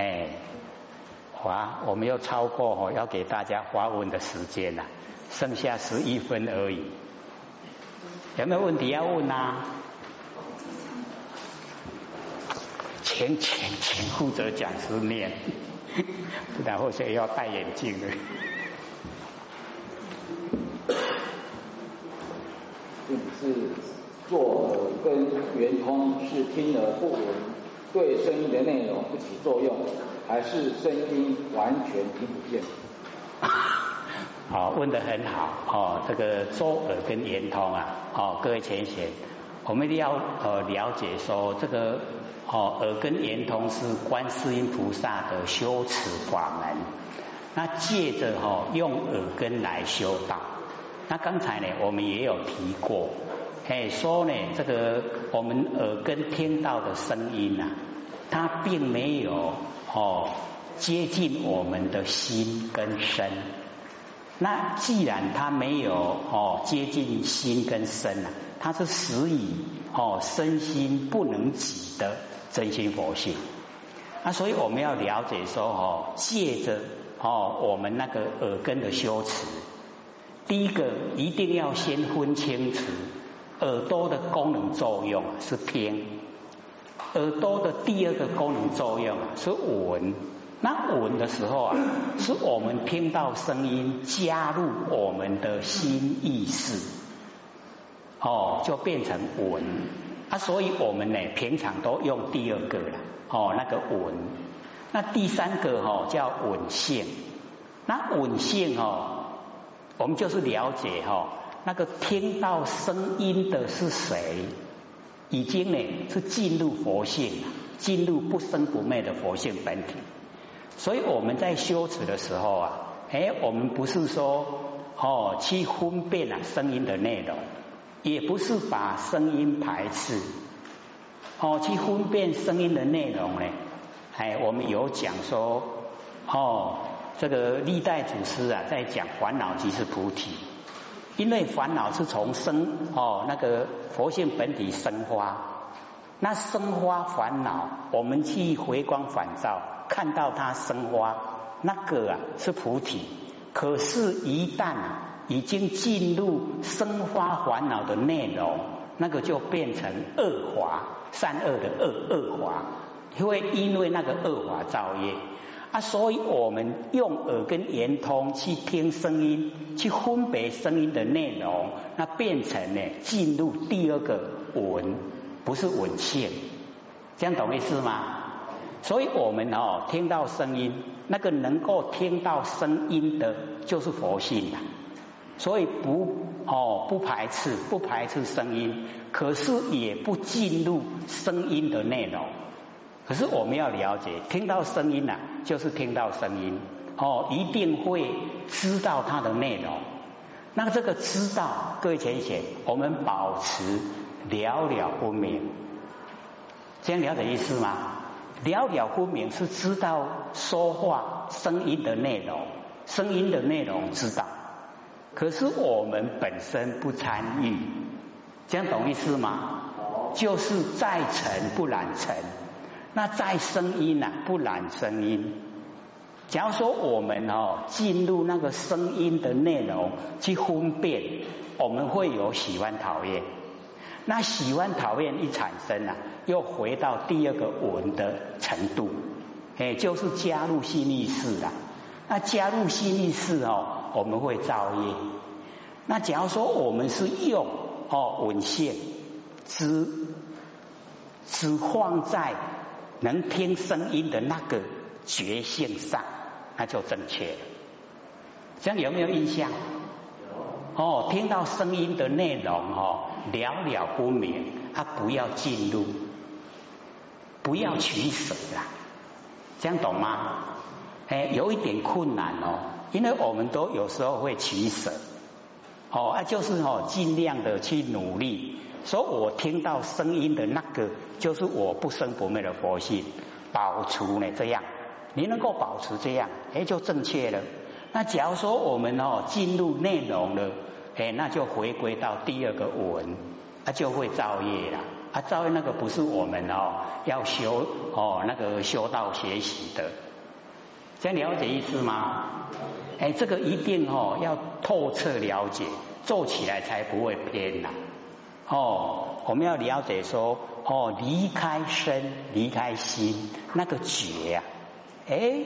哎，哇，我们又超过哦，要给大家发问的时间了，剩下十一分而已。有没有问题要问啊？请请请负责讲师念，然后谁要戴眼镜了。是做耳根圆通，是听而不闻，对声音的内容不起作用，还是声音完全听不见？好，问的很好哦。这个做耳根圆通啊，哦，各位前贤，我们一定要呃了解说，这个哦耳根圆通是观世音菩萨的修持法门，那借着哈用耳根来修道。那刚才呢，我们也有提过。哎，说呢，这个我们耳根听到的声音呐，它并没有哦接近我们的心跟身。那既然它没有哦接近心跟身啊，它是死以哦身心不能及的真心佛性。那所以我们要了解说哦，借着哦我们那个耳根的修持，第一个一定要先分清楚。耳朵的功能作用是听，耳朵的第二个功能作用是闻。那闻的时候啊，是我们听到声音加入我们的心意识，哦，就变成闻。啊，所以我们呢，平常都用第二个了，哦，那个闻。那第三个哈叫闻性。那闻性哦，我们就是了解哈。那个听到声音的是谁？已经呢是进入佛性，进入不生不灭的佛性本体。所以我们在修持的时候啊，哎，我们不是说哦去分辨啊声音的内容，也不是把声音排斥，哦去分辨声音的内容呢。哎，我们有讲说哦，这个历代祖师啊在讲烦恼即是菩提。因为烦恼是从生哦那个佛性本体生花，那生花烦恼，我们去回光返照看到它生花，那个啊是菩提。可是，一旦已经进入生花烦恼的内容，那个就变成恶华，善恶的恶恶华，会因为那个恶华造业。啊，所以我们用耳根圆通去听声音，去分别声音的内容，那变成呢进入第二个闻，不是闻性，这样懂意思吗？所以我们哦听到声音，那个能够听到声音的，就是佛性啊。所以不哦不排斥，不排斥声音，可是也不进入声音的内容。可是我们要了解，听到声音呐，就是听到声音哦，一定会知道它的内容。那这个知道，各位浅显，我们保持了了分明，这样了解意思吗？了了分明是知道说话声音的内容，声音的内容知道，可是我们本身不参与，这样懂意思吗？就是在尘不染尘。那在声音呐，不染声音。假如说我们哦进入那个声音的内容去分辨，我们会有喜欢讨厌。那喜欢讨厌一产生啊，又回到第二个闻的程度，哎，就是加入心意识啦。那加入心意识哦，我们会造业。那假如说我们是用哦文献只只放在。能听声音的那个觉性上，那就正确了。这样有没有印象？哦，听到声音的内容哦，了了不明，他不要进入，不要取舍啦。这样懂吗？哎，有一点困难哦，因为我们都有时候会取舍。哦，啊，就是哦，尽量的去努力。所以我听到声音的那个，就是我不生不灭的佛性，保持呢这样，你能够保持这样，哎，就正确了。那假如说我们哦进入内容了，哎，那就回归到第二个文，啊就会造业了。啊，造业那个不是我们哦要修哦那个修道学习的，这样了解意思吗？哎，这个一定哦要透彻了解，做起来才不会偏呐。哦，我们要了解说哦，离开身，离开心，那个觉呀，哎，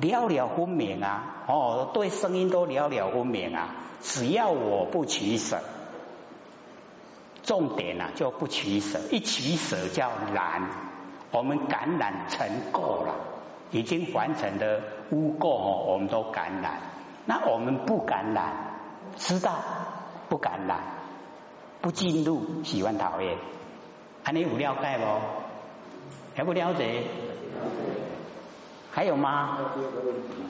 了了分明啊。哦，对声音都了了分明啊。只要我不取舍，重点啊就不取舍，一取舍叫难。我们感染成垢了，已经完成的污垢哦，我们都感染。那我们不感染，知道不感染，不进入喜欢讨厌，还你有了解不？还不了解？还有吗？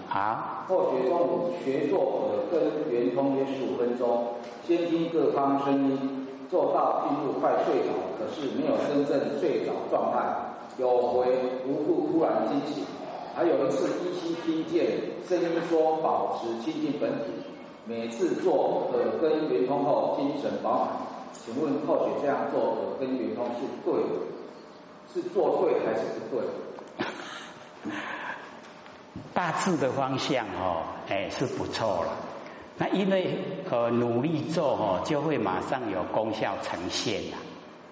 好。后学中午学做耳根圆通约十五分钟，先听各方声音，做到进入快睡着，可是没有真正睡着状态，有回无故突然惊醒。还有一次依稀听见声音说保持亲近本体，每次做耳根圆通后精神饱满。请问后学这样做耳根圆通是对的，是做对还是不对？大致的方向哦，哎是不错了。那因为呃努力做哦，就会马上有功效呈现了。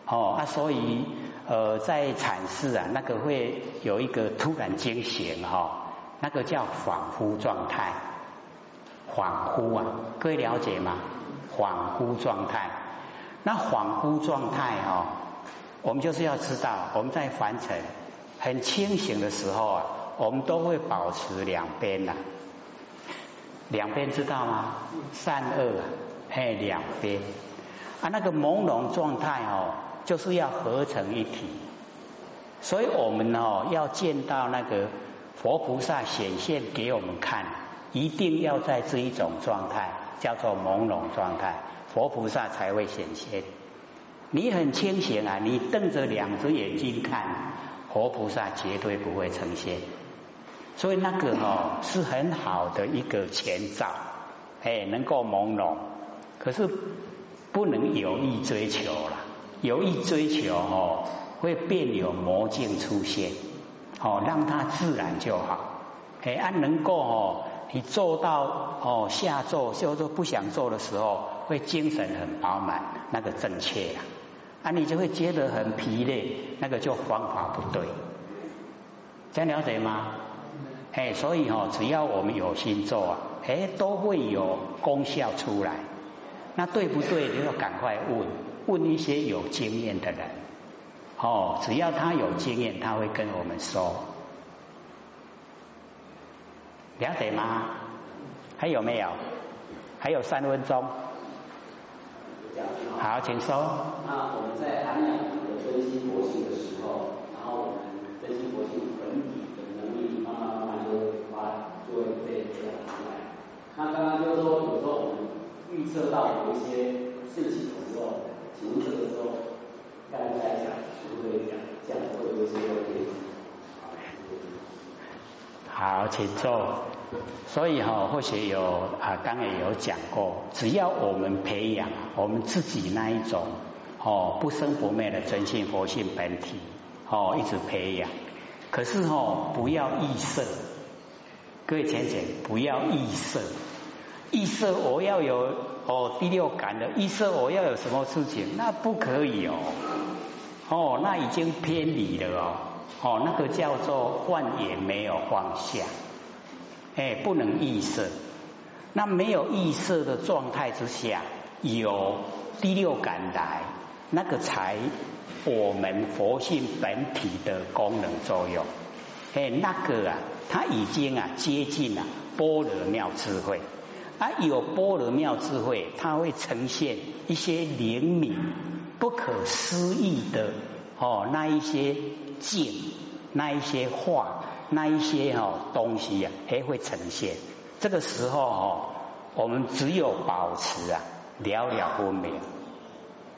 哦啊，所以呃在阐释啊，那个会有一个突然惊醒哈，那个叫恍惚状态。恍惚啊，各位了解吗？恍惚状态。那恍惚状态哦，我们就是要知道我们在凡尘很清醒的时候啊。我们都会保持两边呐，两边知道吗？善恶，哎，两边啊，那个朦胧状态哦，就是要合成一体。所以我们哦，要见到那个佛菩萨显现给我们看，一定要在这一种状态，叫做朦胧状态，佛菩萨才会显现。你很清醒啊，你瞪着两只眼睛看，佛菩萨绝对不会呈现。所以那个哦是很好的一个前兆，哎，能够朦胧，可是不能有意追求了，有意追求哦会变有魔境出现，哦让它自然就好，哎，按能够哦你做到哦下做就做不想做的时候，会精神很饱满，那个正确啊，啊你就会觉得很疲累，那个就方法不对，这样了解吗？哎，所以哦，只要我们有心做啊，哎，都会有功效出来。那对不对？就要赶快问，问一些有经验的人。哦，只要他有经验，他会跟我们说。了解吗？还有没有？还有三分钟。好，请说。那我们在安养和分析佛性的时候，然后我们分析佛性本体的能力，慢慢慢慢就。会被培养出来。那刚刚就是说，有时候我们预测到有一些事情的时候，请问这个时候该不该讲，会不会讲，这样会有一些问题。好，请坐。所以哈，或许有啊，刚也有讲过，只要我们培养我们自己那一种哦不生不灭的真性佛性本体哦，一直培养。可是哦，不要臆色。各位浅浅，不要臆色，臆色我要有哦第六感的臆色，我要有什么事情？那不可以哦，哦，那已经偏离了哦，哦，那个叫做幻也没有放下，哎，不能意识。那没有意识的状态之下，有第六感来，那个才我们佛性本体的功能作用。哎，那个啊，它已经啊接近了般若妙智慧，啊有般若妙智慧，它会呈现一些灵敏、不可思议的哦那一些境、那一些话、那一些哦东西啊，还会呈现。这个时候哦，我们只有保持啊了了分明，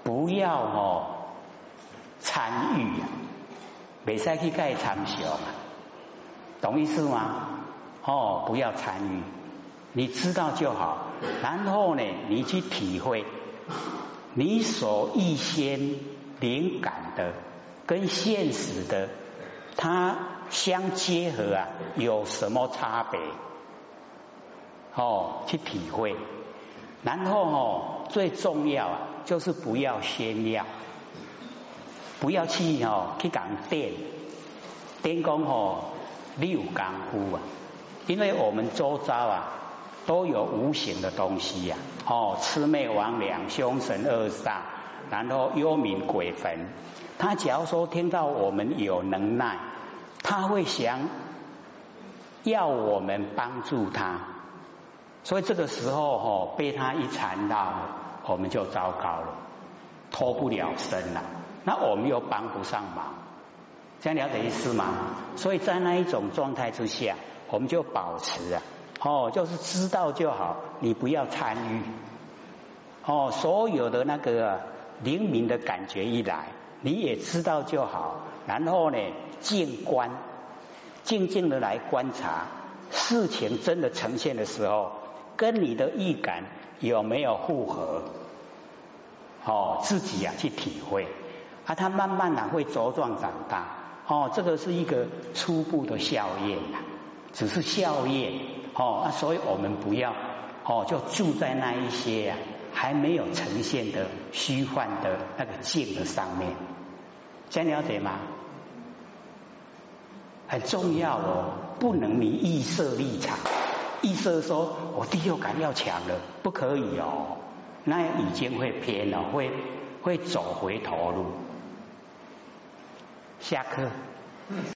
不要哦参与啊，未使去盖参详啊。懂意思吗？哦，不要参与，你知道就好。然后呢，你去体会，你所预先灵感的跟现实的，它相结合啊，有什么差别？哦，去体会。然后哦，最重要啊，就是不要炫耀，不要去哦去讲电，电工哦你有功夫啊，因为我们周遭啊都有无形的东西呀，哦魑魅魍魉、凶神恶煞，然后幽冥鬼魂，他假如说听到我们有能耐，他会想要我们帮助他。所以这个时候哈，被他一缠到，我们就糟糕了，脱不了身了。那我们又帮不上忙，这样了解意思吗？所以在那一种状态之下，我们就保持啊，哦，就是知道就好，你不要参与。哦，所有的那个灵敏的感觉一来，你也知道就好。然后呢，静观，静静的来观察事情真的呈现的时候。跟你的预感有没有符合？哦，自己呀去体会，啊，它慢慢的会茁壮长大。哦，这个是一个初步的效验呐，只是效验。哦，啊，所以我们不要哦，就住在那一些呀还没有呈现的虚幻的那个境的上面，这样了解吗？很重要哦，不能你预设立场。意思说，我第六感要强了，不可以哦，那已经会偏了，会会走回头路。下课。